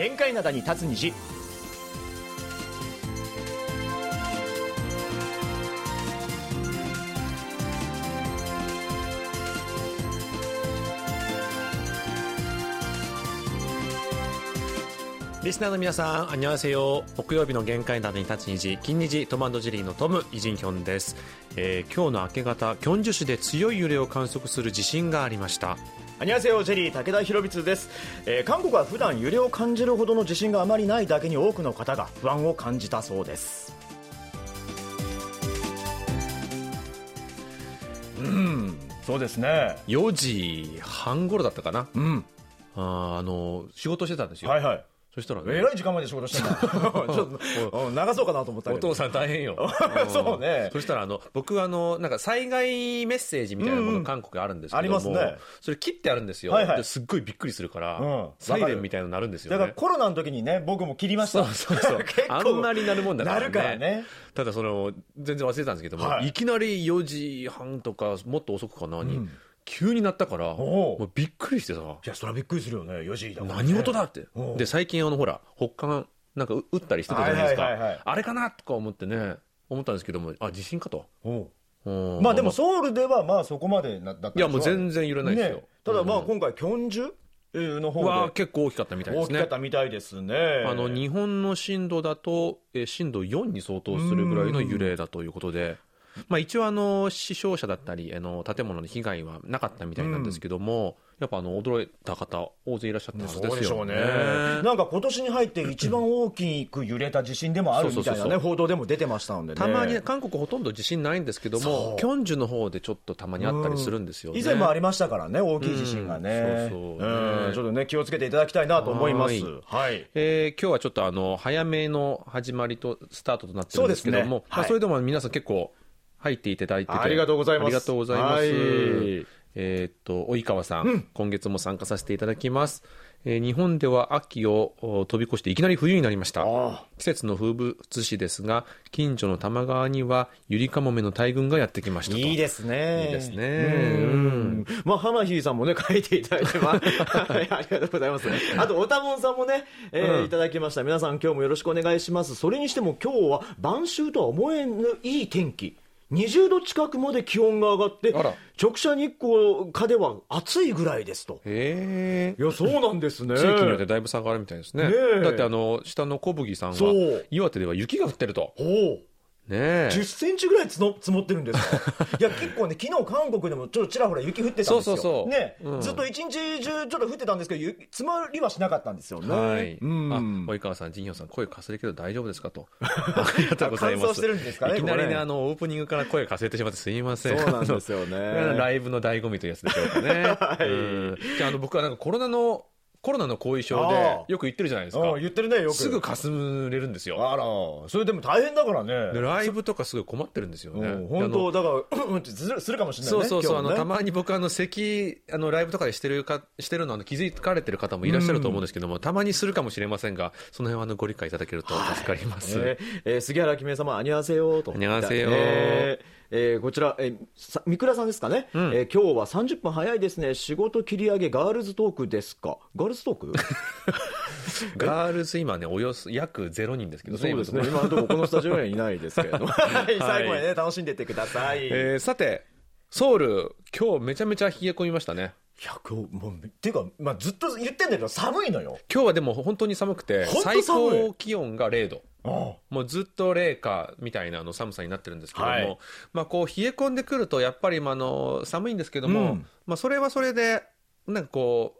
限界灘に立つ虹リスナーの皆さん、あにわせよ。木曜日の限界などに立つ虹、金虹トマンドジェリーのトム、イジンヒョンです。えー今日の明け方、キョンジュ市で強い揺れを観測する地震がありました。アニャセヨジェリー武田博光です、えー韓国は普段揺れを感じるほどの地震があまりないだけに多くの方が不安を感じたそうです。うんそうですね。4時半頃だったかな。うん。あーあの、仕事してたんですよ。はいはいそしたらね、えらい時間まで仕事してんだ。ちょっとうん流そうかなと思ったけど。お父さん大変よ。そうね。ん。そしたら、あの、僕、あの、なんか災害メッセージみたいなもの韓国あるんですけども、ありますね。それ切ってあるんですよ。すっごいびっくりするから、うん。サイレンみたいなのなるんですよね。だからコロナの時にね僕も切りました。そうそうそう。あんまりなるもんだからね。なるからね。ただその、全然忘れてたんですけども、はい。い、きなり4時半とか、もっと遅くかなに、うん急になったから、もうびっくりしてさ、いやそれはびっくりするよね。4時だね。何事だって。で、最近あの、ほら、北韓、なんかう撃ったりしてたじゃないですか。はいはいはいはい。あれかなとか思ってね、思ったんですけども、あ、地震かと。まあでもソウルではまあそこまでなだったいやもう全然揺れないですよ。ね。ただまあうん。今回キョンジュえーの方はで結構大きかったみたいですね。大きかっ。たみたいですね。あの日本の震度だと、えー震度4に相当するぐらいの揺れだということで、まあ、一応あの、死傷者だったり、あの建物の被害はなかったみたいなんですけども、やっぱあの驚いた方、大勢いらっしゃったそそうですようでしょうね。ね。なんか今年に入って一番大きく揺れた地震でもあるみたいなね報道でも出てましたのでね。たまに、韓国ほとんど地震ないんですけども、キョンジュの方でちょっとたまにあったりするんですよね。以前もありましたからね大きい地震がね。うん。そうそう。うん。ちょっとね気をつけていただきたいなと思います。はい。はい。えー今日はちょっとあの早めの始まりとスタートとなってるんですけども、そねはいまあ、それでも皆さん結構入っていただいててありがとうございますありがとうございます。はいえーっと及川さん、今月も参加させていただきます。えー日本では秋をお飛び越していきなり冬になりましたあ季節の風物詩ですが近所の多摩川にはゆりかもめの大群がやってきましたといいですね。いいですねうんまあ、花火さんもね、書いていただいて、まあ、はいありがとうございます。あと、おたもんさんもね、えーいただきました。皆さん今日もよろしくお願いします。それにしても今日は晩秋とは思えぬいい天気。20度近くまで気温が上がって直射日光下では暑いぐらいですと。へえいや、そうなんですね。地域によってだいぶ差があるみたいですね。ねえだってあの、下の小麦さんは岩手では雪が降ってると。ねえ。10センチぐらい積もってるんですか いや結構ね昨日韓国でもちょっとちらほら雪降ってたんですよそうそうそうね、うんずっと一日中ちょっと降ってたんですけどゆ積もりはしなかったんですよねはい。うんあ、及川さん、陣陽さん、声かすれるけど大丈夫ですかと。ありがとうございます。乾燥してるんですかねいきなりね、あの、オープニングから声かすれてしまってすいません。そうなんですよね ライブの醍醐味というやつでしょうかね。はいうんじゃあ、あの、僕はなんかコロナの、コロナの後遺症あであ、よく言ってるじゃないですかうん。言ってるねよくすぐかすれるんですよ。あらそれでも大変だからで、ねライブとかすごい困ってるんですよね。うん本当だからうんってするかもしれないねそうそうそう、あの、たまに僕、あの、咳、あの、ライブとかでしてるか、してるの、あの、気づかれてる方もいらっしゃると思うんですけども、たまにするかもしれませんが、その辺は、あの、ご理解いただけると助かります。えーえー杉原君様、あにわせよと。あにわせよえーえーこちら、えーさ三倉さんですかね、んえー今日は30分早いですね。仕事切り上げガールズトークですか？ガールズトーク？ガールズ今ね、およそ約0人ですけどそうですね。今のところこのスタジオにはいないですけれども。はい、最後までね、楽しんでいってください。ろえーさて、ソウル、今日めちゃめちゃ冷え込みましたね。いや、今日、もう、っていうか、まあ、ずっと言ってんだけど、寒いのよ。今日はでも本当に寒くて、最高気温が0度。あもうずっと零下みたいなあの寒さになってるんですけども、はい。まあこう冷え込んでくるとやっぱりまああの寒いんですけども、うん。まあそれはそれでなんかこうあ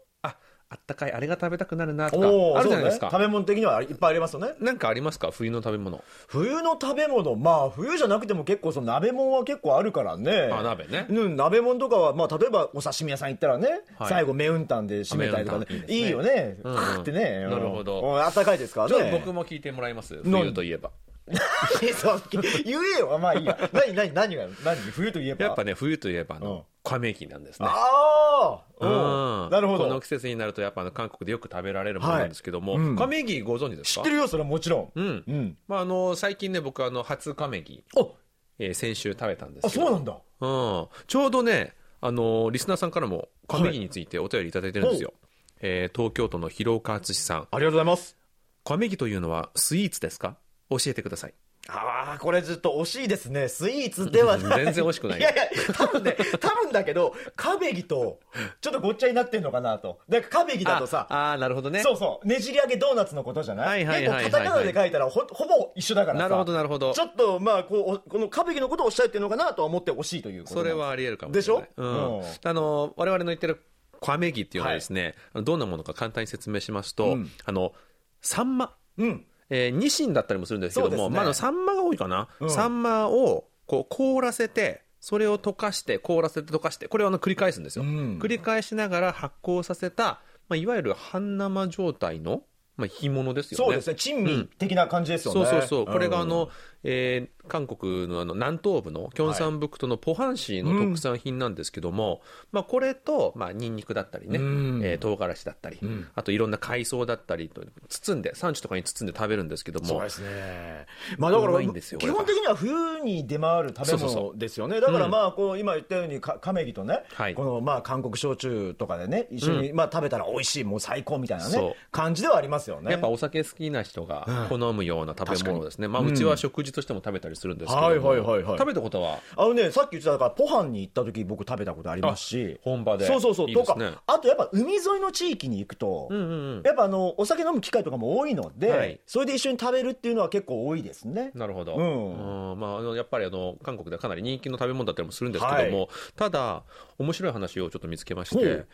あったかいあれが食べたくなるなとかあるじゃないですか、ね。食べ物的にはいっぱいありますよね。なんかありますか？冬の食べ物。冬の食べ物、まあ、冬じゃなくても結構、その鍋物は結構あるからね。あ鍋ね。うん、鍋物とかは、まあ、例えばお刺身屋さん行ったらね、はい。最後、メウンタンで締めたりとかね、いいよね、うん ってね、なるほど。うんあったかいですからね。僕も聞いてもらいます。何冬といえば そう言えよ、まあいいや。何、何、何が、何、冬といえば？やっぱね冬といえばあうんの亀木なんですねああ、うんなるほどこの季。節になるとやっぱあの韓国でよく食べられるものなんですけども、はいうん亀木ご存知ですか？知ってるよ、それはもちろん。うん、うん。まああの最近ね僕あの初亀木、おえー先週食べたんですあ、そうなんだ。うん、ちょうどね、あのーリスナーさんからも亀木についてお便りいただいてるんですよ。えー東京都の広岡敦さんありがとうございます。小麦というのはスイーツですか？教えてください。ああ、これずっと惜しいですね。スイーツではない。全然惜しくない。いやいや、多分ね、多分だけど、カベギと、ちょっとごっちゃになってんのかなと。だからカベギだとさ、ああーなるほどね。そうそう、ねじり上げドーナツのことじゃない？はいはいはいはい。結構カタカナで書いたらほほぼ一緒だからさ。なるほどなるほど。ちょっと、まあ、こう、おこのカベギのことをおっしゃってるのかなとは思って惜しいということそれはあり得るかもしれない。でしょ？うん。うん。あの我々の言ってる小麦っていうのはですね、あのどんなものか簡単に説明しますと、うん。あのサンマ。うん。えー、ニシンだったりもするんですけども、ね。まああの、サンマが多いかな、うん。サンマをこう凍らせて、それを溶かして、凍らせて溶かして、これをあの繰り返すんですよ、うん。繰り返しながら発酵させた、まあ、いわゆる半生状態の、まあ、干物ですよね。そうですね、珍味的な感じですよね。そうそうそう、これがあうんの、えー韓国のあの南東部のキョンサンブクトのポハン市の特産品なんですけども、まあ、これと、まあ、ニンニクだったりね、うん。えー唐辛子だったり、ん。あといろんな海藻だったりと、包んで、産地とかに包んで食べるんですけども、そうですね。まあだから、基本的には冬に出回る食べそうそうそ物ですよね。だからまあ、こう、今言ったように、かカメギとね、はい。このまあ、韓国焼酎とかでね、一緒にまあ食べたら美味しい、もう最高みたいなね、感じではありますよね。やっぱお酒好きな人が好むような食べ物ですね、まあ、うちは食事としても食べたりするんですけども、はいはいはいはい。食べたことは？あのね、さっき言ってたから、ポハンに行った時僕食べたことありますし。本場で。そうそうそう。いいね。とか、あとやっぱ海沿いの地域に行くと、うんうんうん。やっぱあの、お酒飲む機会とかも多いので、はい。それで一緒に食べるっていうのは結構多いですね。なるほど、うん。うんまあ、あのやっぱりあの韓国ではかなり人気の食べ物だったりもするんですけども、はいただ、面白い話をちょっと見つけまして、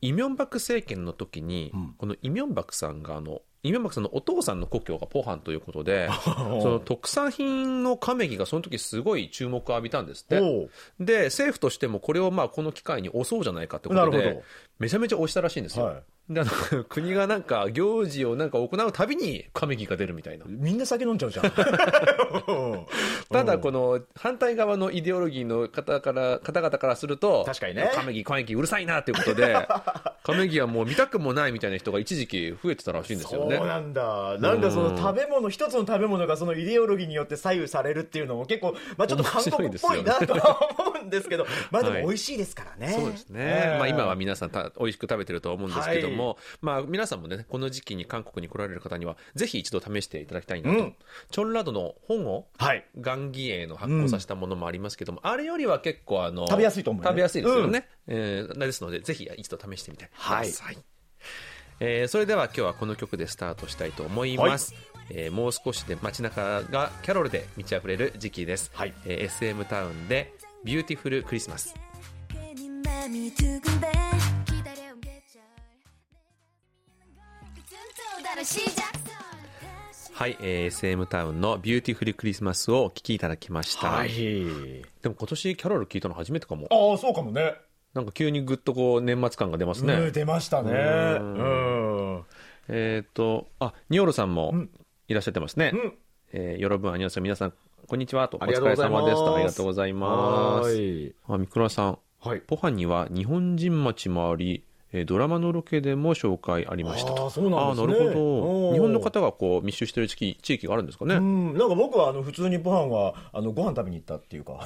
イ・ミョンバク政権の時に、ん。このイ・ミョンバクさんがあの、イ・ミョンバクさんのお父さんの故郷がポハンということで、その特産品のカメギがその時すごい注目を浴びたんですって。で、政府としてもこれをまあこの機会に押そうじゃないかってことでめちゃめちゃ押したらしいんですよ。はい。であの 国がなんか行事をなんか行うたびにカメギが出るみたいな。みんな酒飲んじゃうじゃん。ただこの反対側のイデオロギーの方から方々からすると確かにねカメギカメギうるさいなということでカメギはもう見たくもないみたいな人が一時期増えてたらしいんですよねそうなんだ。なんかその食べ物、一つの食べ物がそのイデオロギーによって左右されるっていうのも結構、まあちょっと韓国っぽいなとは思うんですけど、まあでも美味しいですからね。そうですね、ええまあ、今は皆さんた美味しく食べてると思うんですけども、まあ、皆さんもねこの時期に韓国に来られる方にはぜひ一度試していただきたいなと、うん。チョンラドの本をはい。ガンギエの発酵させたものもありますけども、あれよりは結構あの食べやすいと思うね。食べやすいですよね、えーですのでぜひ一度試してみてください、えーそれでは今日はこの曲でスタートしたいと思います、えーもう少しで街中がキャロルで満ち溢れる時期です、はい。えー SM タウンで Beautiful Christmas、はい、えー SM タウンの Beautiful Christmas をお聴きいただきました、はい。でも今年キャロル聞いたの初めてかもああ、そうかもね。なんか急にぐっとこう年末感が出ますね、うん、出ましたね。うん。えっ、と、あ、ニオルさんもいらっしゃってますね。うんえー、よろぶん、あにわせん、皆さん、こんにちはと。おありが疲れとうございます様ですと。ありがとうございます。はいあ、みくらさん。はい。ポハンには日本人町もあり、えードラマのロケでも紹介ありましたと。あーそうなんですねなるほど。日本の方がこう密集してる地域地域があるんですかね。うん、なんか僕はあの普通にご飯はあのご飯食べに行ったっていうか、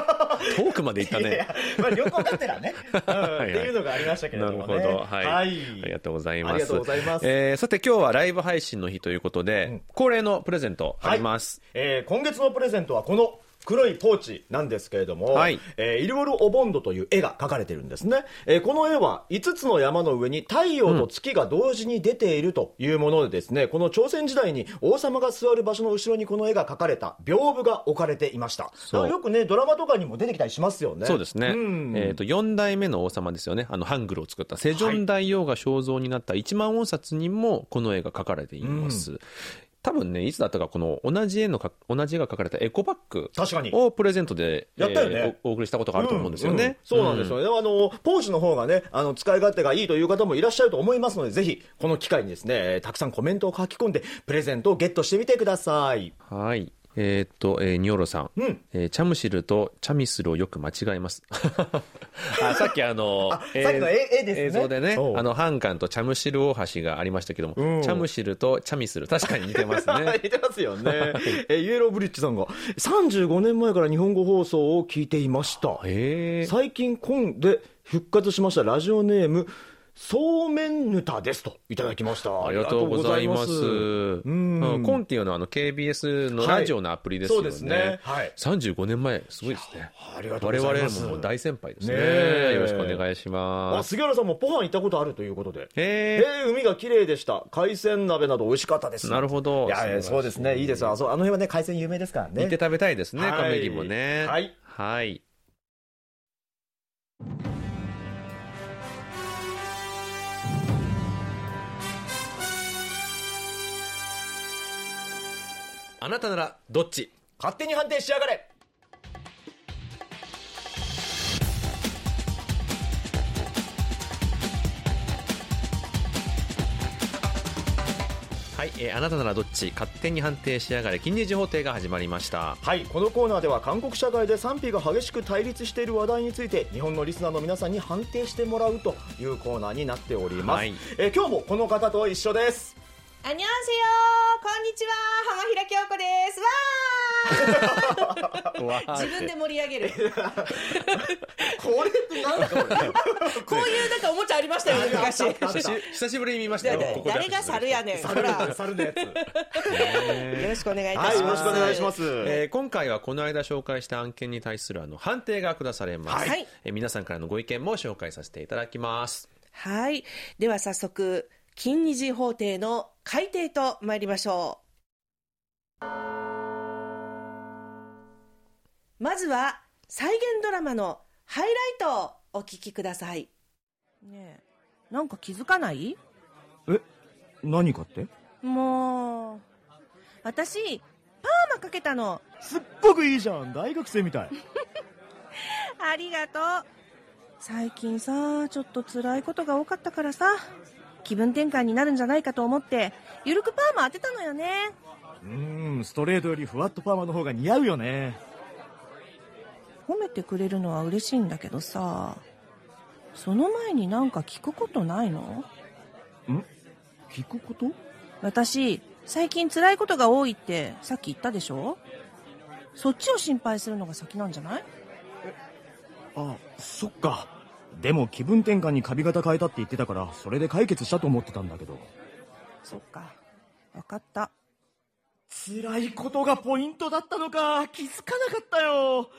遠くまで行ったいやね。まあ旅行だったらね、うん はいっていうのがありましたけれなどもね。るほど。はい。はいありがとうございます。ありがとうございますえーさて今日はライブ配信の日ということで、ん恒例のプレゼントあります。えー今月のプレゼントはこの黒いポーチなんですけれども、はい。えーイルオル・オボンドという絵が描かれてるんですね、えーこの絵は5つの山の上に太陽と月が同時に出ているというものでですね、この朝鮮時代に王様が座る場所の後ろにこの絵が描かれた屏風が置かれていました。よくねドラマとかにも出てきたりしますよね。そうですね、ん。えー、と4代目の王様ですよね、あのハングルを作った。セジョン大王が肖像になった一万音札にもこの絵が描かれています。多分ね、いつだったか、この同じ絵のか、同じ絵が描かれたエコバッグをプレゼントで、やったよね。えーおお送りしたことがあると思うんですよね。うんうん。そうなんですよ。ね、あのポーチの方がねあの使い勝手がいいという方もいらっしゃると思いますのでぜひこの機会にですねえーたくさんコメントを書き込んでプレゼントをゲットしてみてください。はい。えーっと、えーニョロさん。うん。えーチャムシルとチャミスルをよく間違えます。あさっきあの、あさっきの絵絵ですね。映像でね。あの、ハンカンとチャムシル大橋がありましたけども、うん。チャムシルとチャミスル、確かに似てますね。似てますよね、えーイエローブリッジさんが35年前から日本語放送を聞いていました。最近今で復活しました。ラジオネームそうめんぬたですといただきました。ありがとうございます。うんうんコンティオのあの KBS のラジオのアプリですよね。そうですね。はい。35年前、すごいですね。ありがとうございます。我々も大先輩ですね。ねえよろしくお願いしあます。杉原さんもポハン行ったことあるということで。へえー、海が綺麗でした。海鮮鍋など美味しかったです。なるほどいやいや、そうですね。いいですよ。あそうあの辺はね、海鮮有名ですからね。行って食べたいですね、はい亀木もね。はい。はい。あなたならどっち？勝手に判定しやがれ。はい、えーあなたならどっち？勝手に判定しやがれ。金日法廷が始まりました。はいこのコーナーでは韓国社会で賛否が激しく対立している話題について日本のリスナーの皆さんに判定してもらうというコーナーになっております、はい。えー今日もこの方と一緒ですあにゃんせよこんにちは浜平京子ですわー自分で盛り上げるこれって何だこれこういうなんかおもちゃありましたよね昔久しぶりに見ましたよここで誰が猿やねんほ猿のやらつ猿のやつよろしくお願いいたはいしますよろしくお願いします、えー 今回はこの間紹介した案件に対するあの判定が下されます、はい。えー皆さんからのご意見も紹介させていただきます。はい。では早速金二次法廷の改定と参りましょう。まずは再現ドラマのハイライトをお聞きください。ねえなんか気づかない？え何かって？もう私パーマかけたの。すっごくいいじゃん。大学生みたい。ありがとう。最近さちょっと辛いことが多かったからさ気分転換になるんじゃないかと思ってゆるくパーマ当てたのよね。うーんストレートよりふわっとパーマの方が似合うよね。褒めてくれるのは嬉しいんだけどさその前になんか聞くことないの？聞くこと？私最近辛いことが多いってさっき言ったでしょ？そっちを心配するのが先なんじゃない？あそっかでも気分転換に髪型変えたって言ってたからそれで解決したと思ってたんだけど。そっか。分かった。辛いことがポイントだったのか気づかなかったよ。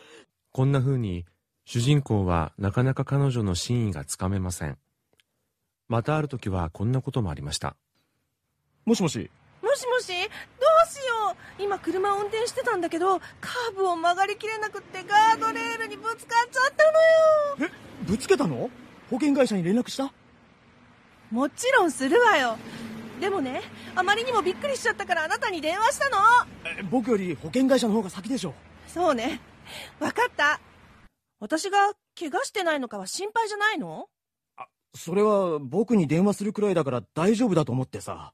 こんな風に主人公はなかなか彼女の真意がつかめません。またある時はこんなこともありました。もしもし。もしもし？どうしよう？今車を運転してたんだけどカーブを曲がりきれなくってガードレールにぶつかっちゃったのよ。え？ぶつけたの？保険会社に連絡した？もちろんするわよ。でもねあまりにもびっくりしちゃったからあなたに電話したの。え僕より保険会社の方が先でしょそうね。分かった。私が怪我してないのかは心配じゃないの？それは僕に電話するくらいだから大丈夫だと思ってさ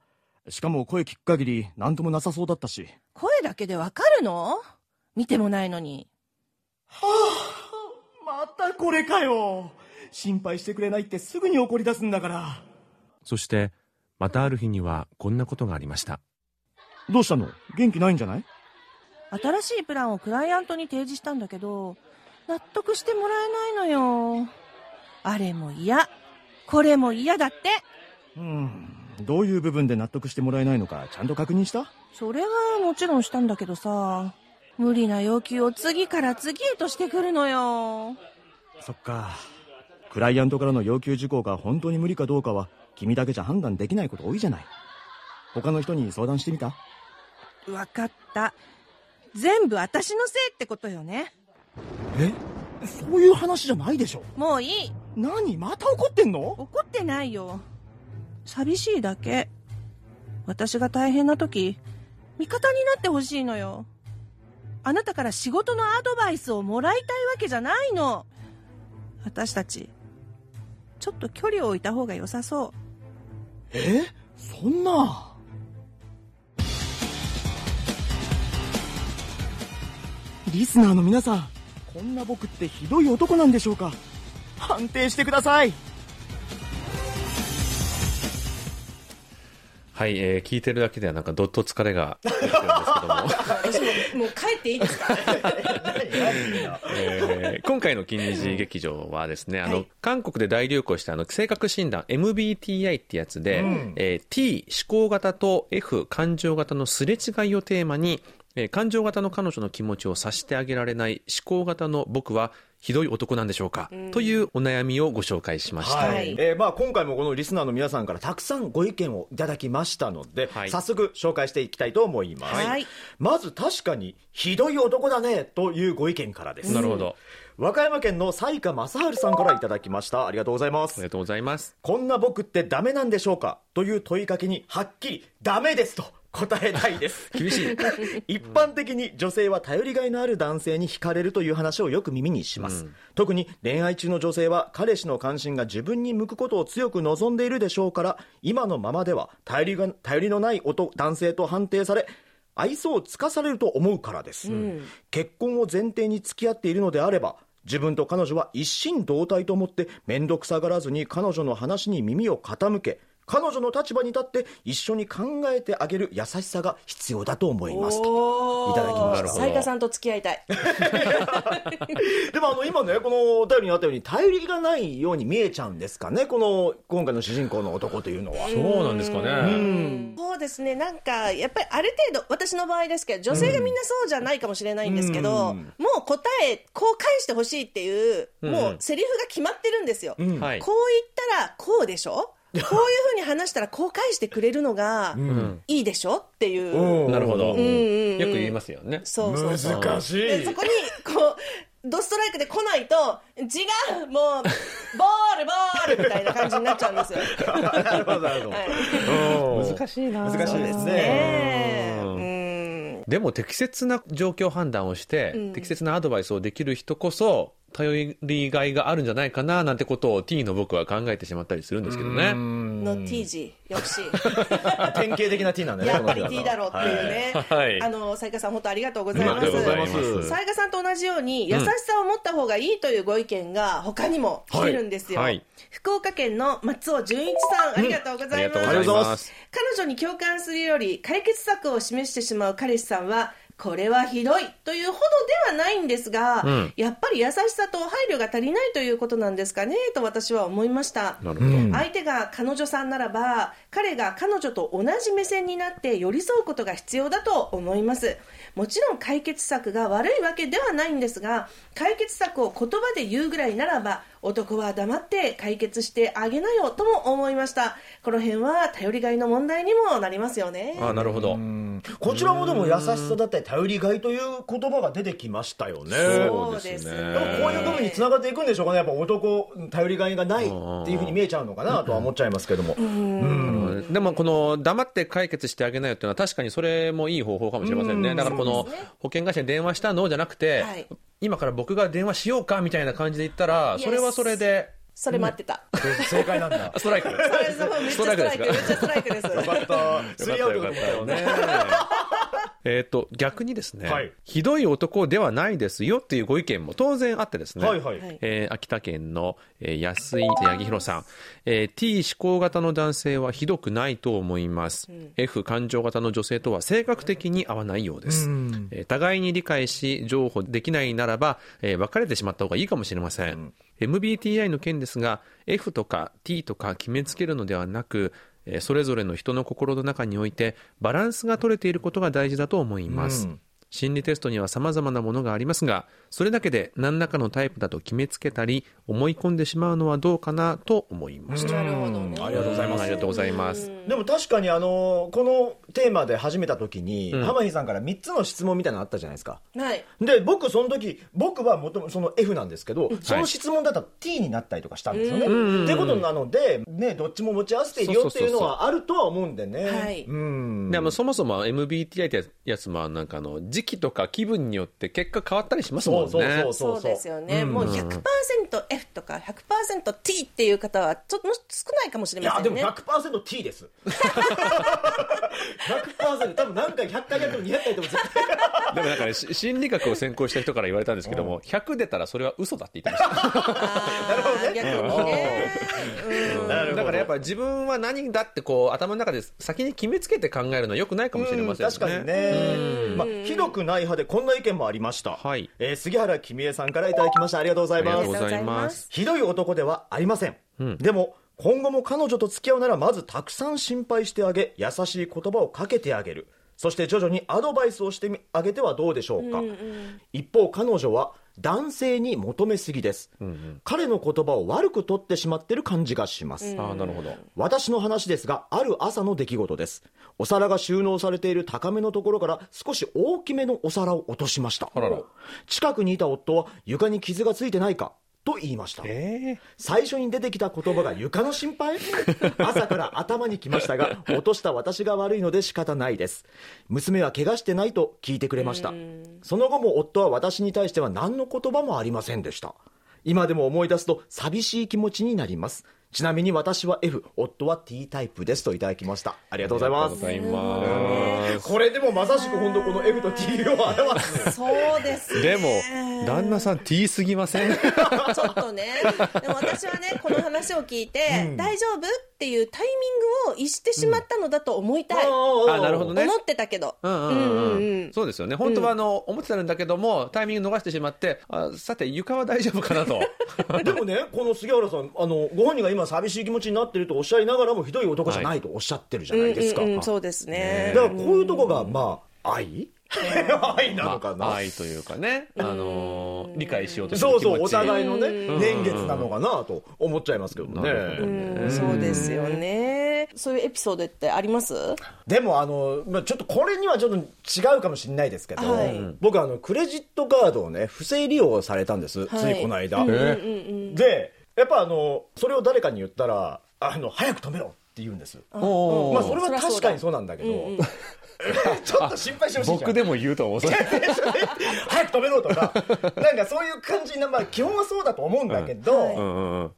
しかも声聞く限り何ともなさそうだったし。声だけでわかるの？見てもないのに。はあまたこれかよ。心配してくれないってすぐに怒り出すんだから。そして、またある日にはこんなことがありました。どうしたの？元気ないんじゃない？新しいプランをクライアントに提示したんだけど納得してもらえないのよ。あれも嫌。これも嫌だって。うんどういう部分で納得してもらえないのかちゃんと確認した？それはもちろんしたんだけどさ。無理な要求を次から次へとしてくるのよ。そっか。クライアントからの要求事項が本当に無理かどうかは君だけじゃ判断できないこと多いじゃない。他の人に相談してみた？わかった。全部私のせいってことよね。え？そういう話じゃないでしょ。もういい。何？また怒ってんの？怒ってないよ寂しいだけ。私が大変な時味方になってほしいのよ。あなたから仕事のアドバイスをもらいたいわけじゃないの。私たちちょっと距離を置いた方が良さそう。え？そんな？リスナーの皆さんこんな僕ってひどい男なんでしょうか？判定してください。はい、えー聞いてるだけではなんかどっと疲れが出てくるんですけども、私ももう帰っていいですか？えー今回回の金日劇場はですね、あの、はい。韓国で大流行したあの、性格診断 MBTI ってやつで、えー T 思考型と F 感情型のすれ違いをテーマに、えー感情型の彼女の気持ちを察してあげられない思考型の僕はひどい男なんでしょうか、というお悩みをご紹介しました。はい。はいえーまあ、今回もこのリスナーの皆さんからたくさんご意見をいただきましたので、はい。早速紹介していきたいと思います、はい。まず確かにひどい男だねというご意見からです。なるほど。和歌山県の西川正治さんからいただきました。ありがとうございます。ありがとうございます。こんな僕ってダメなんでしょうか？という問いかけにはっきりダメですと答えたいです。厳しい。一般的に女性は頼りがいのある男性に惹かれるという話をよく耳にします、特に恋愛中の女性は彼氏の関心が自分に向くことを強く望んでいるでしょうから今のままでは頼りが頼りのない男男性と判定され愛想をつかされると思うからです、結婚を前提に付き合っているのであれば自分と彼女は一心同体と思って面倒くさがらずに彼女の話に耳を傾け彼女の立場に立って一緒に考えてあげる優しさが必要だと思います。とおいただきました。斉田さんと付き合いたい。でもあの今ねこのお便りにあったように頼りがないように見えちゃうんですかねこの今回の主人公の男というのは。そうなんですかね。そうですね、なんか、やっぱりある程度、私の場合ですけど、女性がみんなそうじゃないかもしれないんですけど、うん。もう答え、こう返してほしいっていう、うん。もうセリフが決まってるんですよ。ん。はい。こう言ったらこうでしょ？こういうふうに話したらこう返してくれるのがん。いいでしょっていう。なるほど。うんうんうん。よく言いますよね。そうそうそう。難しい。でそこに、こう、ドストライクで来ないと、違うもう、ボール、ボールみたいな感じになっちゃうんですよ。なるほどなるほど。難しいな。難しいですね。でも適切な状況判断をして、うん。適切なアドバイスをできる人こそ頼りがいがあるんじゃないかななんてことを T の僕は考えてしまったりするんですけどね。の T 字、よくし。典型的な T なんだねやっぱり T だろうっていうね。はいあの、斉川さん、本当ありがとうございます。ありがとうございます斉川さんと同じように、優しさを持った方がいいというご意見が他にも来てるんですよ。はいはい福岡県の松尾純一さん、ありがとうごあざいます。うございありがとうございま。ます彼女に共感するより解決策を示してしまう彼氏さんはこれはひどいというほどではないんですが、うん。やっぱり優しさと配慮が足りないということなんですかねと私は思いました。相手が彼女さんならば彼が彼女と同じ目線になって寄り添うことが必要だと思います。もちろん解決策が悪いわけではないんですが解決策を言葉で言うぐらいならば男は黙って解決してあげなよとも思いました。この辺は頼りがいの問題にもなりますよね。あなるほど。こちらもでも優しさだったり頼りがいという言葉が出てきましたよね。そうですね。こういう部分につながっていくんでしょうかね。やっぱ男頼りがいがないっていうふうに見えちゃうのかなとは思っちゃいますけども。でもこの黙って解決してあげなよっていうのは確かにそれもいい方法かもしれませんね。だからこの保険会社に電話したのじゃなくて、はい今から僕が電話しようかみたいな感じで言ったら、それはそれで、それ待ってた、正解なんだ。あストライク。ストライクめっちゃストライクです。よかった。スリーアウトだよね。えっと、逆にですね、はい。ひどい男ではないですよっていうご意見も当然あってですね、はいはい。はい。えー秋田県の、えー安井八木弘さん、えー T 思考型の男性はひどくないと思います、F 感情型の女性とは性格的に合わないようです、えー互いに理解し譲歩できないならば、えー別れてしまった方がいいかもしれません、MBTI の件ですが F とか T とか決めつけるのではなくそれぞれの人の心の中においてバランスが取れていることが大事だと思います、うん。心理テストには様々なものがありますがそれだけで何らかのタイプだと決めつけたり思い込んでしまうのはどうかなと思いました、なるほどね。ありがとうございます。ありがとうございます、でも確かにあのこのテーマで始めた時に、うん。浜木さんから3つの質問みたいなのあったじゃないですか。はい。で僕その時僕はもともとその F なんですけど、その質問だったら T になったりとかしたんですよね。んってことなので、ね、どっちも持ち合わせているよっていうのはあるとは思うんでね。はい。うん。であのそもそも MBTI ってやつもなんかあの時期とか気分によって結果変わったりしますもんね。そうそうそうですよね、うん。もう 100%F とか 100%T っていう方はちょっと少ないかもしれいやでもませんね 100%T です。100%多分何回100回やっても200回やっても絶対。でもなんかねし心理学を専攻した人から言われたんですけども100出たらそれは嘘だって言ってました。あー逆にね。なるほどだからやっぱ自分は何だってこう頭の中で先に決めつけて考えるのはよくないかもしれませんね。確かにね、まあ、ひどくない派でこんな意見もありました、はい。えー杉原君江さんからいただきました。ありがとうございます。ありがとうございます。ひどい男ではありません、でも今後も彼女と付き合うならまずたくさん心配してあげ優しい言葉をかけてあげる。そして徐々にアドバイスをしてみあげてはどうでしょうか、一方彼女は男性に求めすぎです、彼の言葉を悪く取ってしまってる感じがします、ああ、なるほど。私の話ですがある朝の出来事です。お皿が収納されている高めのところから少し大きめのお皿を落としました。近くにいた夫は床に傷がついてないかと言いました。え。最初に出てきた言葉が床の心配？朝から頭にきましたが落とした私が悪いので仕方ないです。娘は怪我してないと聞いてくれました。その後も夫は私に対しては何の言葉もありませんでした。今でも思い出すと寂しい気持ちになりますちなみに私は F 夫は T タイプですといただきましたありがとうございますありがとうございます。これでもまさしく本当この F と T を表すそうですねでも、旦那さん T すぎません？ちょっとね。でも私はね、この話を聞いて、大丈夫っていうタイミングを逸してしまったのだと思いたい。あ、なるほどね。思ってたけど。うんうんうんうんそうですよね。本当はあの、思ってたんだけども、タイミング逃してしまって、あさて床は大丈夫かなと。でもね、この杉原さん、あの、ご本人が今寂しい気持ちになってるとおっしゃいながらも、ひどい男じゃないとおっしゃってるじゃないですか。うんうんうんそうですね。だからこういうとこが、まあ、愛愛なのかな、まあ愛というかね、あのー理解しようとする気持ちそうそう、お互いのね、年月なのかなと思っちゃいますけどなるほどね。そうですよね。そういうエピソードってありますでも、あの、まあ、ちょっとこれにはちょっと違うかもしれないですけど、はい僕あの、クレジットカードをね、不正利用されたんです。ついこの間。で、やっぱあの、それを誰かに言ったら、あの、早く止めろって言うんです。まあ、それは確かにそうなんだけど、ちょっと心配してほし。いじゃん僕でも言うと早く止めろとか、なんかそういう感じな、まあ、基本はそうだと思うんだけど、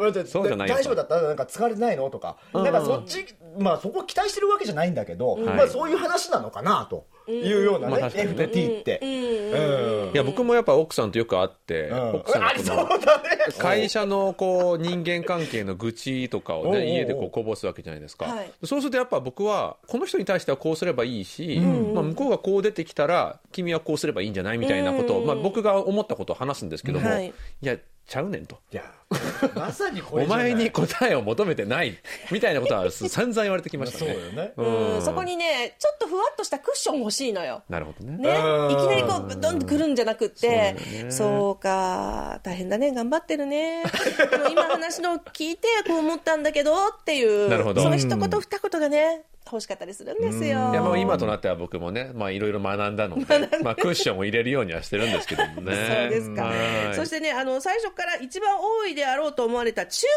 大丈夫だった？らなんか疲れてないの？とか、なんかそっち、まあそこ期待してるわけじゃないんだけど、まあそういう話なのかなというようなね、まあ確かに F と T って。うん。いや、僕もやっぱ奥さんとよく会って、うん。奥さんありそうのこのだね。会社のこう人間関係の愚痴とかをね家でこうこぼすわけじゃないですか、はい。そうするとやっぱ僕はこの人に対してはこうすればいいし、まあ、向こうがこう出てきたら君はこうすればいいんじゃないみたいなことを、まあ、僕が思ったことを話すんですけども、はい。い、やちゃうねんと。いや、まさにこおれじゃない。前に答えを求めてない。みたいなことは 散々言われてきましたそうねだよね。うん。そこにね、ちょっとふわっとしたクッション欲しいのよ。なるほどね。ね、うんいきなりこう、ぶどんとくるんじゃなくって、そうそうか、大変だね、頑張ってるね。今話の聞いて、こう思ったんだけど、っていう、なるほど。その一言二言がね、欲しかったりするんですよ。いやまあ今となっては僕もねまあいろいろ学んだので、まあ、クッションを入れるようにはしてるんですけどもねそうですかはい。そしてね、あの、最初から一番多いであろうと思われた中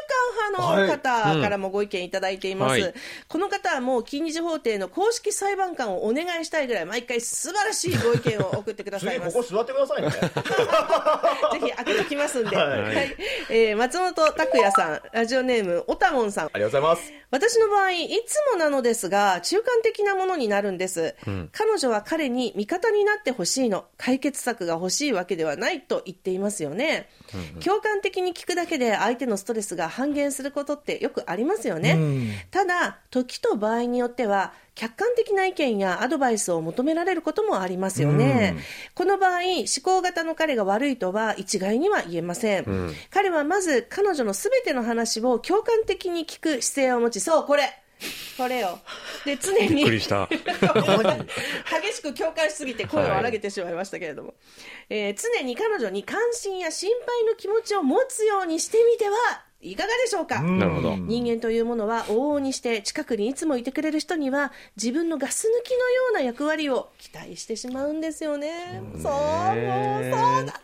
間派の方からもご意見いただいています。はいこの方はもう近日法廷の公式裁判官をお願いしたいぐらい、毎回素晴らしいご意見を送ってくださいます 次ここ。座ってくださいね。ぜひ開けときますんで。ははいい。えー松本拓也さん、ラジオネーム、おたもんさん。ありがとうございます。私の場合、いつもなのですが、中間的なものになるんです。彼女は彼に味方になってほしいの。解決策が欲しいわけではないと言っていますよね。共感的に聞くだけで相手のストレスが半減することってよくありますよね。ただ、時と場合によっては、客観的な意見やアドバイスを求められることもありますよね。この場合、思考型の彼が悪いとは一概には言えません。彼はまず彼女のすべての話を共感的に聞く姿勢を持ち、そう、これ。これよ。で、常に。激しく共感しすぎて声を荒げてしまいましたけれども、えー常に彼女に関心や心配の気持ちを持つようにしてみてはいかがでしょうか、なるほど。人間というものは往々にして近くにいつもいてくれる人には自分のガス抜きのような役割を期待してしまうんですよね。そう、もう、そうだと、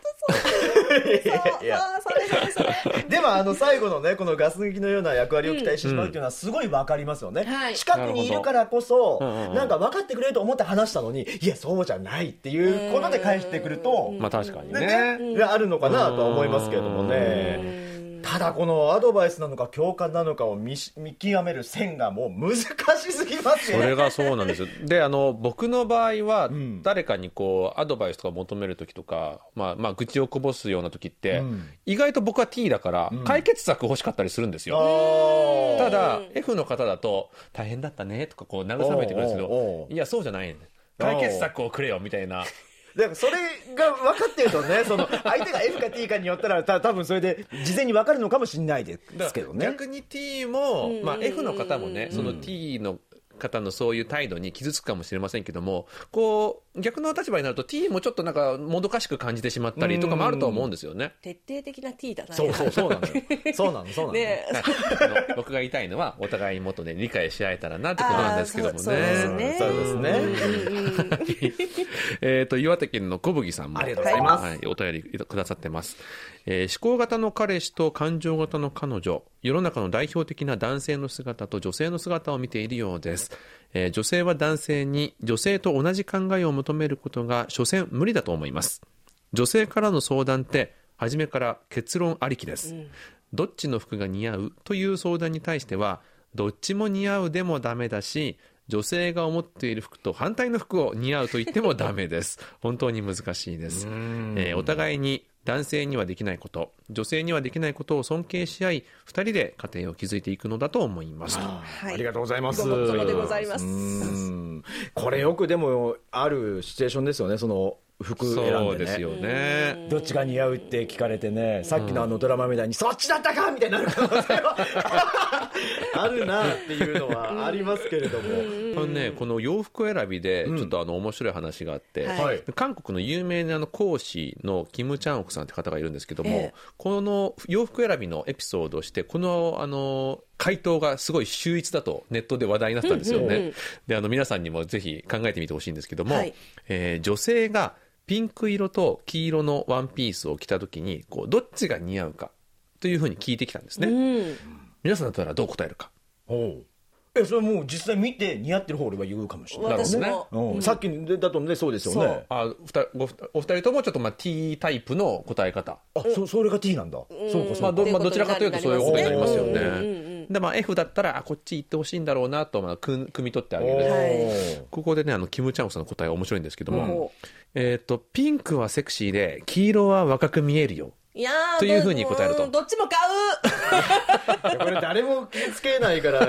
そう。でもあの最後のねこのガス抜きのような役割を期待してしまうっていうのはすごいわかりますよね、はい。近くにいるからこそなんか分かってくれると思って話したのにいやそうじゃないっていうことで返してくるとまあ確かにでね。ねあるのかなとは思いますけれどもね。うんただこのアドバイスなのか共感なのかを見し見極める線がもう難しすぎますよねそれがそうなんですよ。で、あの、僕の場合はん、誰かにこう、アドバイスとか求めるときとか、まあ、まあ、愚痴をこぼすようなときって、ん意外と僕は T だから、解決策欲しかったりするんですよ。あただ、F の方だと、大変だったね、とかこう、慰めてくるんですけどいや、そうじゃないね。解決策をくれよ、みたいな。だからそれが分かってるとね その相手が F か T かによったらた多分それで事前に分かるのかもしれないですけどね。逆に T も、まあ、F の方もね、その T の方のそういう態度に傷つくかもしれませんけども、こう、逆の立場になると T もちょっとなんかもどかしく感じてしまったりとかもあると思うんですよね。徹底的な T だな。そうそうそうなのよ そうなのそうなの、ね僕が言いたいのは、お互いもっとね、理解し合えたらなってことなんですけどもね。そうそうですねそうですねえっと、岩手県の小麦さんも。ありがとうございますはい、お便りくださってます。えー思考型の彼氏と感情型の彼女、世の中の代表的な男性の姿と女性の姿を見ているようです。えー女性は男性に女性と同じ考えを求めることが、所詮無理だと思います。女性からの相談って、初めから結論ありきです。どっちの服が似合うという相談に対しては、どっちも似合うでもダメだし、女性が思っている服と反対の服を似合うと言ってもダメです。本当に難しいです。えーお互いに男性にはできないこと、女性にはできないことを尊敬し合い、二人で家庭を築いていくのだと思います。はいありがとうございます。ございますうんこれよくでもあるシチュエーションですよね、その服選んで、ね。そうですよね。どっちが似合うって聞かれてね、さっきのあのドラマみたいに、そっちだったかみたいになる可能性はあるなっていうのはありますけれども。このね、この洋服選びで、ちょっとあの面白い話があって、はいはい韓国の有名なあの講師のキム・チャンオクさんって方がいるんですけども、ええこの洋服選びのエピソードをして、このあの回答がすごい秀逸だとネットで話題になったんですよね。うんうんうんで、あの皆さんにもぜひ考えてみてほしいんですけども、はいえー女性がピンク色と黄色のワンピースを着たときに、こう、どっちが似合うかというふうに聞いてきたんですね。うん。皆さんだったらどう答えるか。え、それもう実際見て似合ってる方俺は言うかもしれない。私なるも。うんさっきだとね、そうですよね。あふたごお二人ともちょっとまあ T タイプの答え方。あ、そ、それが T なんだ。そうか、そうか。まあどまあ、どちらかというとそういうことになりますよね。で、まあ F だったら、あ、こっち行ってほしいんだろうなと、まあ、くん汲み取ってあげる。はいここでね、あの、キム・チャンオさんの答え面白いんですけども、ほえっ、と、ピンクはセクシーで、黄色は若く見えるよ。いやーというふうに答えるとうんどっちも買うこれ誰も気つけないから、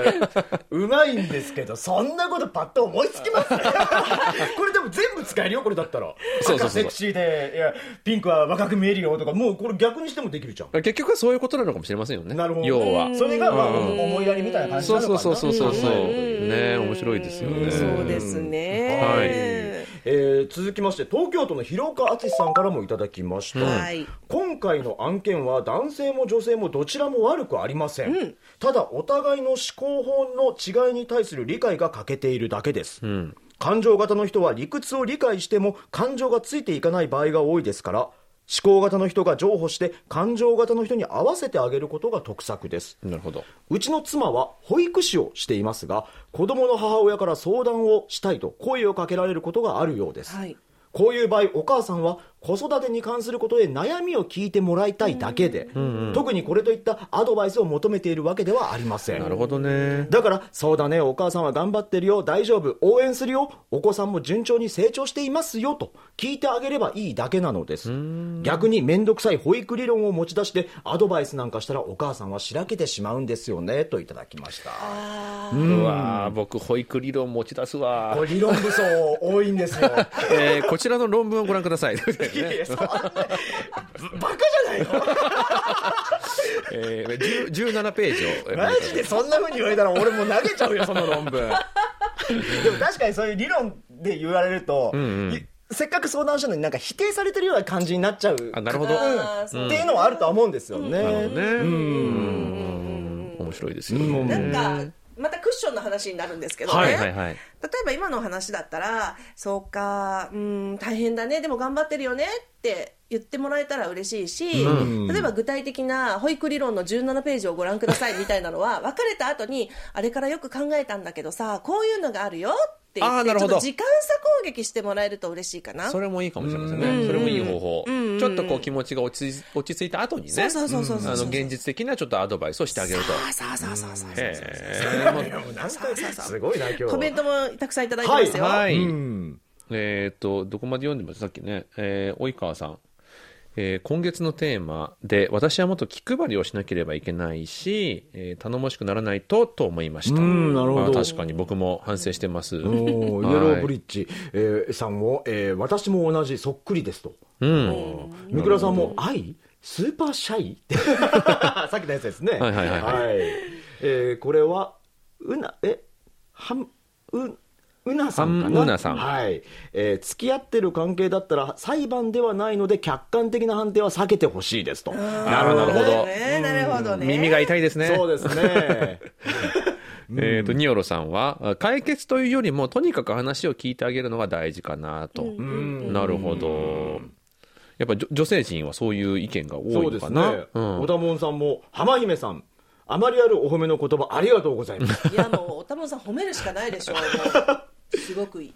うまいんですけど、そんなことパッと思いつきます これでも全部使えるよ、これだったら。そうそうそう赤セクシーで、いや、ピンクは若く見えるよとか、もうこれ逆にしてもできるじゃん。結局はそういうことなのかもしれませんよね。なるほど。要は。それが、まあ、思いやりみたいな感じそうなのかなそうそうそうそうそう。ね面白いですよね。そうですね。はいえー続きまして東京都の広岡敦さんからもいただきました、はい。今回の案件は男性も女性もどちらも悪くありません、ただお互いの思考法の違いに対する理解が欠けているだけです、ん。感情型の人は理屈を理解しても感情がついていかない場合が多いですから思考型の人が譲歩して感情型の人に合わせてあげることが得策です。なるほど。うちの妻は保育士をしていますが子供の母親から相談をしたいと声をかけられることがあるようです、はい。こういう場合お母さんは子育てに関することで悩みを聞いてもらいたいだけで、特にこれといったアドバイスを求めているわけではありませんなるほどね。だから、そうだね、お母さんは頑張ってるよ、大丈夫、応援するよ、お子さんも順調に成長していますよ、と聞いてあげればいいだけなのです。逆に面倒くさい保育理論を持ち出して、アドバイスなんかしたらお母さんはしらけてしまうんですよね、といただきました。うわー僕、保育理論持ち出すわ理論武装多いんですよ。えーこちらの論文をご覧ください。いやいやそんな バカじゃないの？えー10 17ページを。えーマジでそんな風に言われたら俺もう投げちゃうよ、その論文。でも確かにそういう理論で言われると、いせっかく相談したのになんか否定されてるような感じになっちゃう。あなるほどうんっていうのはあるとは思うんですよね。なるほどね。うん面白いですよね。なんか、ッションの話になるんですけどね。はいはいはい。例えば今の話だったら、そうか、うん、大変だね、でも頑張ってるよねって言ってもらえたら嬉しいし、例えば具体的な保育理論の17ページをご覧くださいみたいなのは、別れた後に、あれからよく考えたんだけどさ、こういうのがあるよって言って、あーなるほどちょっと時間差攻撃してもらえると嬉しいかな。それもいいかもしれませんね。それもいい方法。うんうんちょっとこう気持ちが落ち落ち着いた後にねそうそうそうそうそうあの現実的なちょっとアドバイスをしてあげるとそうそうそうそうすごいな今日はコメントもたくさんいただいてますよ、はい、うんえっ、と、どこまで読んでますさっきね、えー、及川さん。えー今月のテーマで、私はもっと気配りをしなければいけないし、えー頼もしくならないと、と思いました。うんなるほど。あ確かに僕も反省してます。おー イエローブリッジ、えーさんも、えー私も同じそっくりですと。うん。三倉さんも、愛？スーパーシャイ？さっきのやつですね。はいはいはい。はい。えーこれは、うな、え、はん、う、うなさんかなうなさんはい。えー付き合ってる関係だったら、裁判ではないので、客観的な判定は避けてほしいですと。なるほどなるほどね、なるほどね耳が痛いですね。そうですね。えっ、と、ニオロさんは、あ解決というよりも、とにかく話を聞いてあげるのが大事かなと。なるほど。やっぱ女女性陣はそういう意見が多そいうのかな。ですね。うん小田門さんも、浜姫さん、あまりあるお褒めの言葉ありがとうございます。いやもうおたもさん褒めるしかないでしょう すごくいい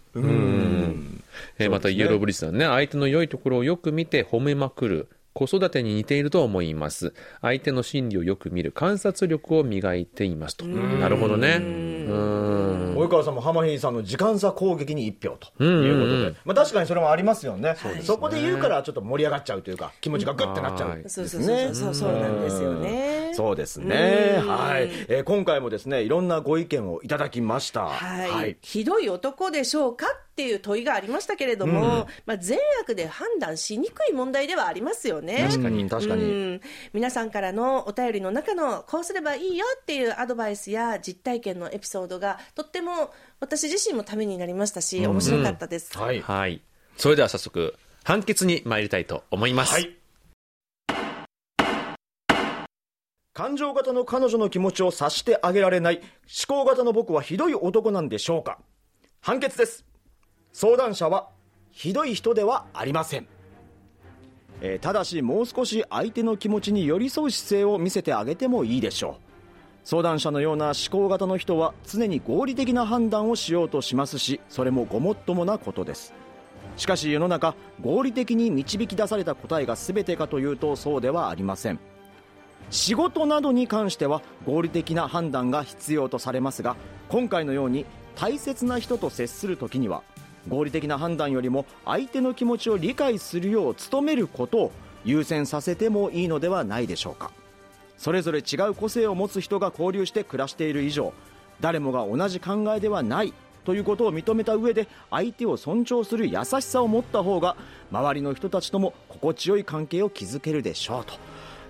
えーまたイエローブリッジさんね、相手の良いところをよく見て褒めまくる。子育てに似ていると思います。相手の心理をよく見る観察力を磨いていますと。なるほどね。うん。及川さんも浜比さんの時間差攻撃に一票ということで、まあ、確かにそれもありますよね。そこで言うからちょっと盛り上がっちゃうというか気持ちがグッてなっちゃうんですそうそうそうそうそうなんですよね。そうですね。はい、えー今回もですねいろんなご意見をいただきました。はい、ひどい男でしょうかっていう問いがありましたけれども、まあ、善悪で判断しにくい問題ではありますよね。確かに確かに。うん皆さんからのお便りの中のこうすればいいよっていうアドバイスや実体験のエピソードがとっても私自身もためになりましたし面白かったです。はい。はい。それでは早速、判決に参りたいと思います。はい。感情型の彼女の気持ちを察してあげられない思考型の僕はひどい男なんでしょうか。判決です相談者はひどい人ではありません、えーただしもう少し相手の気持ちに寄り添う姿勢を見せてあげてもいいでしょう。相談者のような思考型の人は常に合理的な判断をしようとしますしそれもごもっともなことです。しかし世の中合理的に導き出された答えが全てかというとそうではありません。仕事などに関しては合理的な判断が必要とされますが今回のように大切な人と接する時には合理的な判断よりも相手の気持ちを理解するよう努めることを優先させてもいいのではないでしょうか。それぞれ違う個性を持つ人が交流して暮らしている以上誰もが同じ考えではないということを認めた上で相手を尊重する優しさを持った方が周りの人たちとも心地よい関係を築けるでしょうと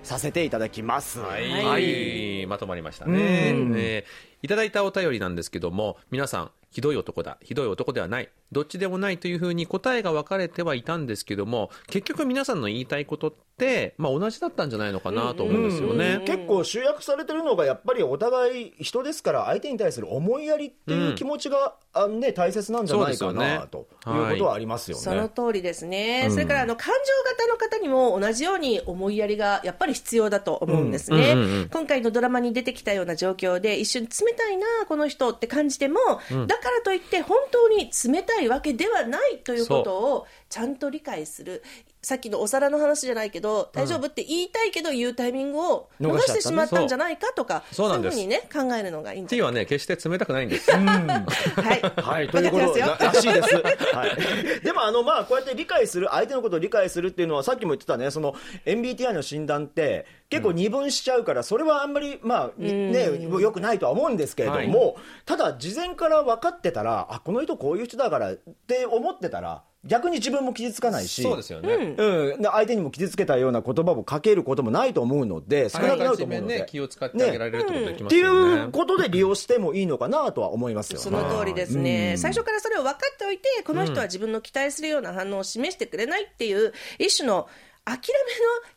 させていただきます。はい、はい。まとまりましたね、うん。えーいただいたお便りなんですけども皆さんひどい男だひどい男ではないどっちでもないというふうに答えが分かれてはいたんですけども結局皆さんの言いたいことって、まあ、同じだったんじゃないのかなと思うんですよね、結構集約されてるのがやっぱりお互い人ですから相手に対する思いやりっていう気持ちが、あのね、大切なんじゃないかなとい。うことはありますよね。その通りですね、それからあの感情型の方にも同じように思いやりがやっぱり必要だと思うんですね、今回のドラマに出てきたような状況で一瞬冷たいなこの人って感じても、だからといって本当に冷たいわけではないということをちゃんと理解する。さっきのお皿の話じゃないけど大丈夫って言いたいけど言うタイミングを逃してしまったんじゃないかとかそういうふうにね考えるのがいいんじゃないティーはね決して冷たくないんです。はい、はい、ということわかってますよ。らしいです。はい。でも、あの、まあ、こうやって理解する、相手のことを理解するっていうのは、さっきも言ってたね、その、MBTI の診断って、結構二分しちゃうから、それはあんまり、まあ、ね、良くないとは思うんですけれども、ただ、事前から分かってたら、あ、この人こういう人だからって思ってたら、逆に自分も傷つかないし、そうですよね、うん、で相手にも傷つけたような言葉をかけることもないと思うので、少なくなると思うので。ね気を使ってあげられるってことできまっていすよね、うことで利用してもいいのかなとは思いますよ。ね。その通りですね、最初からそれを分かっておいて、この人は自分の期待するような反応を示してくれないっていう、一種の諦めの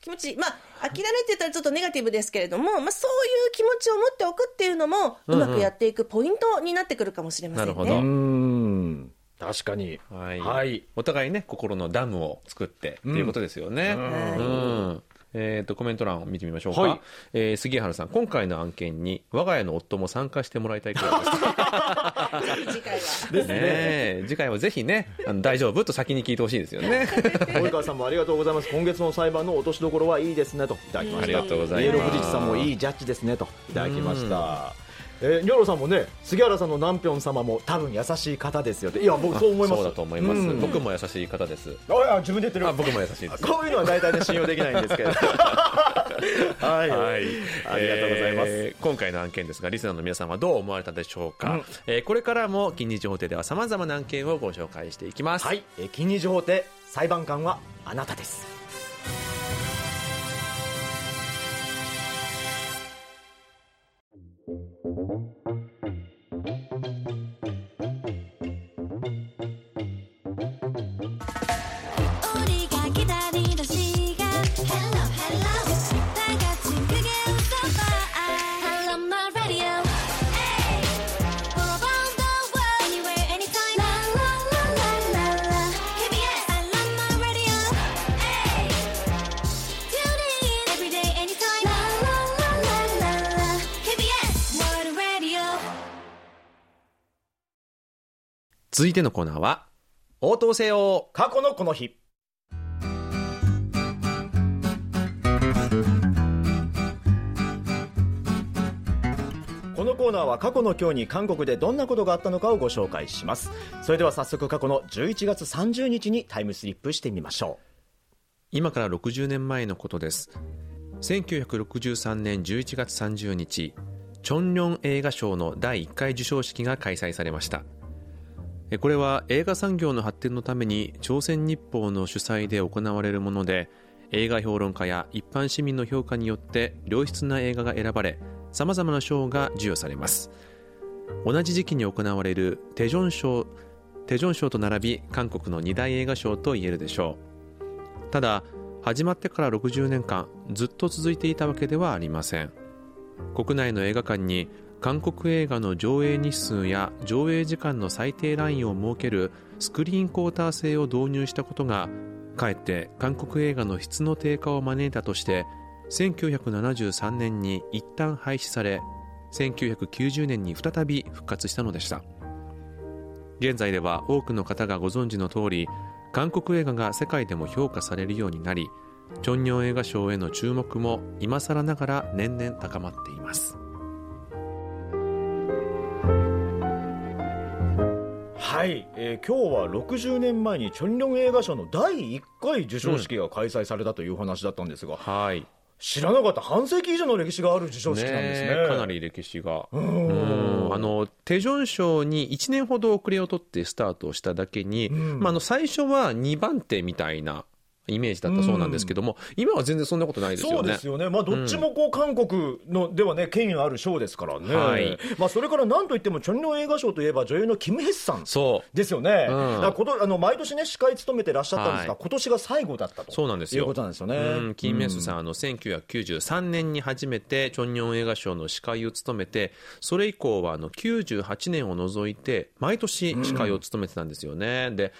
気持ち、まあ、諦めって言ったらちょっとネガティブですけれども、まあ、そういう気持ちを持っておくっていうのも、うまくやっていくポイントになってくるかもしれませんね。なるほど。うん確かに。はい。はい。お互いね心のダムを作ってっていうことですよね。うん。えー、とコメント欄を見てみましょうか、はい。えー杉原さん今回の案件に我が家の夫も参加してもらいたいくらいです。次回は。ですね。次回はぜひねあの大丈夫と先に聞いてほしいですよね。及川さんもありがとうございます。今月の裁判の落としどころはいいですねと。いただきました。ありがとうございます。イエロー富士さんもいいジャッジですねと。いただきました。えー、ニョロさんもね、杉原さんのナンピョン様も多分優しい方ですよって。いや、僕そう思います。そうだと思います、うん。僕も優しい方です。あ自分で言ってるあ僕も優しいです。こういうのは大体ね信用できないんですけど。はい、はい、ありがとうございます、えー今回の案件ですがリスナーの皆さんはどう思われたでしょうか、うん。えーこれからも近日法廷ではさまざまな案件をご紹介していきます、はい、えー近日法廷裁判官はあなたです 続いてのコーナーは応答せよ過去のこの日。このコーナーは過去の今日に韓国でどんなことがあったのかをご紹介します。それでは早速過去の11月30日にタイムスリップしてみましょう。今から60年前のことです。1963年11月30日チョンリョン映画賞の第1回授賞式が開催されました。これは映画産業の発展のために朝鮮日報の主催で行われるもので映画評論家や一般市民の評価によって良質な映画が選ばれさまざまな賞が授与されます。同じ時期に行われるテジョン賞テジョン賞と並び韓国の二大映画賞と言えるでしょう。ただ始まってから60年間ずっと続いていたわけではありません。国内の映画館に韓国映画の上映日数や上映時間の最低ラインを設けるスクリーンクォーター制を導入したことがかえって韓国映画の質の低下を招いたとして1973年に一旦廃止され1990年に再び復活したのでした。現在では多くの方がご存知の通り韓国映画が世界でも評価されるようになりチョンニョン映画賞への注目も今更ながら年々高まっています。はい、えー今日は60年前にチョンリョン映画賞の第1回授賞式が開催されたというお話だったんですが、はい。知らなかった半世紀以上の歴史がある授賞式なんですね。ねえかなり歴史が。ううん。んあのテジョン賞に1年ほど遅れを取ってスタートをしただけに、ん。まあ、あの最初は2番手みたいなイメージだったそうなんですけども、今は全然そんなことないですよね。そうですよね、まあ、どっちもこう韓国のではね、権威のある賞ですからね、はい。まあ、それからなんといっても、チョンリョン映画賞といえば、女優のキム・ヘスさんそう。ですよね、うん。ことあの毎年ね、司会務めてらっしゃったんですが、はい。今年が最後だったとそうなんですよ。いうことなんですよね。うん、キン・メスさん、あの1993年に初めてチョンニョン映画賞の司会を務めてそれ以降はあの98年を除いて毎年司会を務めてたんですよね、で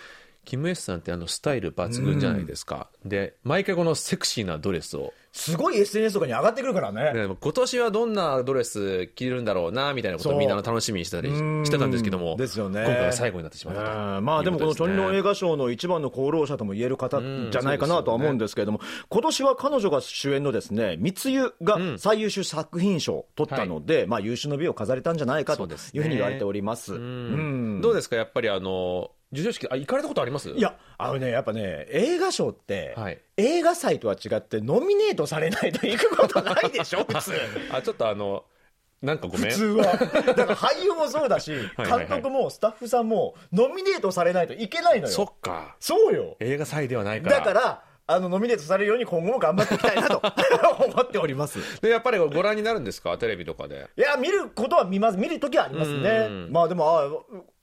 キム・エスさんってあのスタイル抜群じゃないですか、で毎回このセクシーなドレスを。すごい SNS とかに上がってくるからね。で今年はどんなドレス着れるんだろうなみたいなことをみんな楽しみにしてたりうん。してたんですけどもですよね。今回は最後になってしまった。といううんまあでもこのチョンリョン映画画賞の一番の功労者とも言える方うんじゃないかなとは思うんですけれども、今年は彼女が主演のですね、密輸が最優秀作品賞を取ったので、まあ優秀の美を飾れたんじゃないかというふうに言われております。うん。どうですか？やっぱりあの授賞式あ行かれたことあります？いや、あのね、やっぱね、映画賞って、はい映画祭とは違って、ノミネートされないと行くことないでしょ、普通。あちょっとあのなんかごめん普通は。だから俳優もそうだし、監督もスタッフさんも、ノミネートされないといけないのそよ。っかそうよ。映画祭ではないからだから、あの、ノミネートされるように今後も頑張っていきたいなと 思っております。でやっぱりご覧になるんですか？テレビとかでいや、見ることは見ます。見るときはありますねうん。まあでも、あ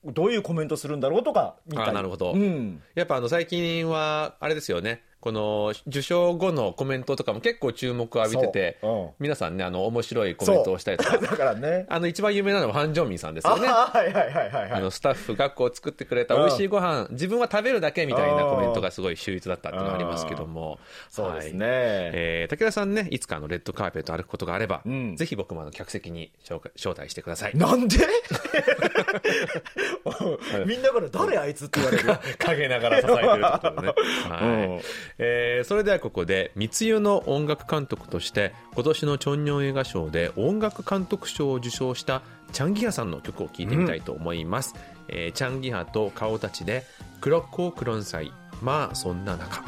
どういうコメントするんだろうとか、見たりあなるほどうん。やっぱあの最近はあれですよねこの受賞後のコメントとかも結構注目を浴びてて、そう。うん。皆さんね、あの、面白いコメントをしたりとか、だからね。あの、一番有名なのはハン・ジョンミンさんですよね。あはいはいはいはいはい。あのスタッフがこう作ってくれた美味しいご飯自分は食べるだけみたいなコメントがすごい秀逸だったっていうのがありますけども。そうですね。はいえー武田さんねいつかあのレッドカーペット歩くことがあれば、ん。ぜひ僕もあの客席に招待してください。なんで？みんなから誰あいつって言われる？陰ながら支えてるってことでね、はい。うんえーそれではここで密輸の音楽監督として今年のチョンニョン映画賞で音楽監督賞を受賞したチャンギハさんの曲を聴いてみたいと思います、えーチャンギハと顔たちで「クロックロンサイ。まあそんな中」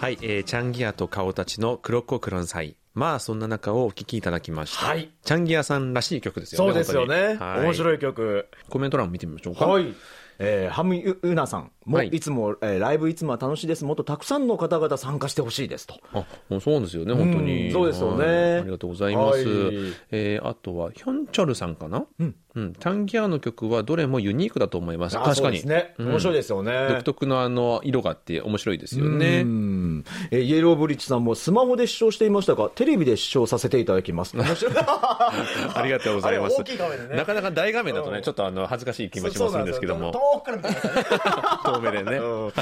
はい、えーチャンギアと顔たちのクロッコクロンサイ。まあ、そんな中をお聴きいただきました。はいチャンギアさんらしい曲ですよね。そうですよね。面い。白い曲。コメント欄見てみましょうか。はい。えー、ハムユナさんも、はいい、つも、えーライブいつもは楽しいです。もっとたくさんの方々参加してほしいですと。あ、もうそうですよね、本当に。うんそうですよねはいありがとうございます。はいえーあとは、ヒョンチョルさんかな？うん。うん。チャンギアの曲はどれもユニークだと思います。あ確かに。ね。うん面白いですよね。独特のあの、色があって面白いですよねう。んえーイエローブリッジさんもスマホで視聴していましたが、テレビで視聴させていただきます。ありがとうございます。ねなかなか大画面だとね、うんちょっとあの、恥ずかしい気持ちもするんですけども。遠くから見ね遠目でね。うんはい。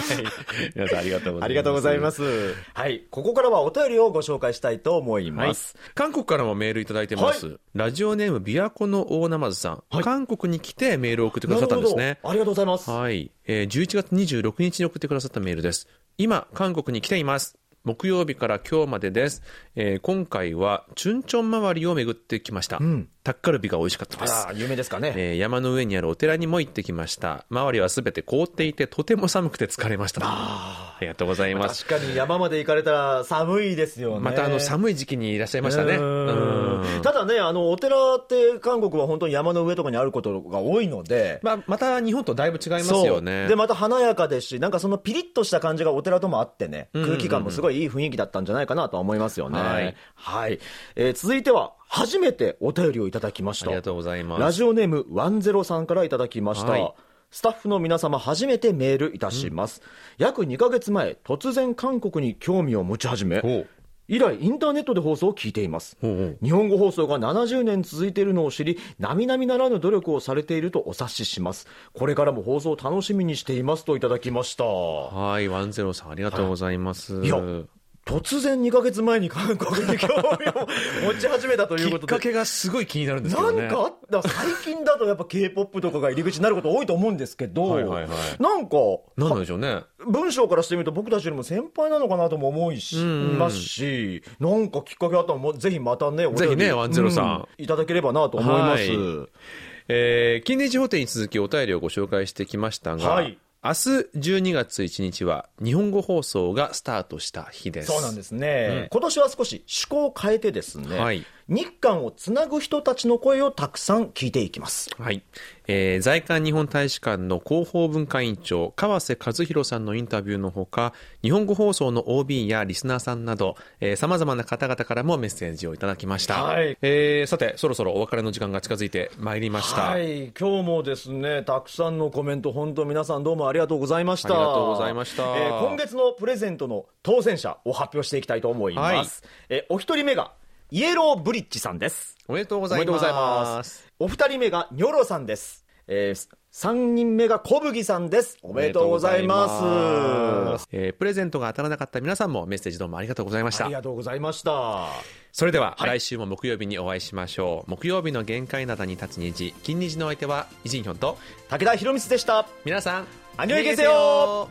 皆さんありがとうございます。ありがとうございます。はい。ここからはお便りをご紹介したいと思いはいます。。韓国からもメールいただいてます。はラジオネーム、琵琶湖の大ナマズさん。はい韓国に来てメールを送ってくださったんですね。ありがとうございます。はい。えー11月26日に送ってくださったメールです。今、韓国に来ています。木曜日から今日までです。えー今回は、チュンチョン周りを巡ってきました。んタッカルビが美味しかったです有名ですかね。えー山の上にあるお寺にも行ってきました。周りはすべて凍っていて、とても寒くて疲れました。ありがとうございます。確かに山まで行かれたら寒いですよね。またあの寒い時期にいらっしゃいましたね。ただね、あの、お寺って韓国は本当に山の上とかにあることが多いので、まあ、また日本とだいぶ違いますよね。で、また華やかですし、なんかそのピリッとした感じがお寺ともあってね、空気感もすごいいい雰囲気だったんじゃないかなとは思いますよね。はい。はい。えー続いては、初めてお便りをいただきました。ありがとうございます。ラジオネーム10さんからいただきました。はいスタッフの皆様初めてメールいたします。約2ヶ月前、突然韓国に興味を持ち始め以来インターネットで放送を聞いています。ほうほう日本語放送が70年続いているのを知り、並々ならぬ努力をされているとお察しします。これからも放送を楽しみにしていますといただきました。はい、ワンゼロさんありがとうございます。いや突然2ヶ月前に韓国に興味を持ち始めたということで。きっかけがすごい気になるんですけどね。なんかあった？最近だとやっぱ K-POP とかが入り口になること多いと思うんですけど、はいはいはいなんか、なんでしょうね。文章からしてみると僕たちよりも先輩なのかなとも思いし、んますし、なんかきっかけあったらもうぜひまたね、ぜひね103さんういただければなと思います。はいえー、金日法廷に続きお便りをご紹介してきましたが、はい明日12月1日は日本語放送がスタートした日です。そうなんですね、今年は少し趣向を変えてですね、はい日韓をつなぐ人たちの声をたくさん聞いていきます。はい。えー在韓日本大使館の広報文化委員長、川瀬和弘さんのインタビューのほか、日本語放送の OB やリスナーさんなど、えー、様々な方々からもメッセージをいただきました。はいえーさて、そろそろお別れの時間が近づいてまいりました。はい、今日もですね、たくさんのコメント、本当皆さんどうもありがとうございました。ありがとうございましたえー今月のプレゼントの当選者を発表していきたいと思います。えーお一人目が、イエローブリッジさんです。おめでとうございおめでとうございま。ますす。お二人目が、ニョロさんです。えー三人目が小麦さんです。おめでとうございます。えープレゼントが当たらなかった皆さんもメッセージどうもありがとうございましたあり。がとうございました。それでは、来週も木曜日にお会いしましょう。木曜日の限界灘に立つ虹、金虹のお相手は、イジンヒョンと、武田博光でした。皆さん、アンニョイゲセヨ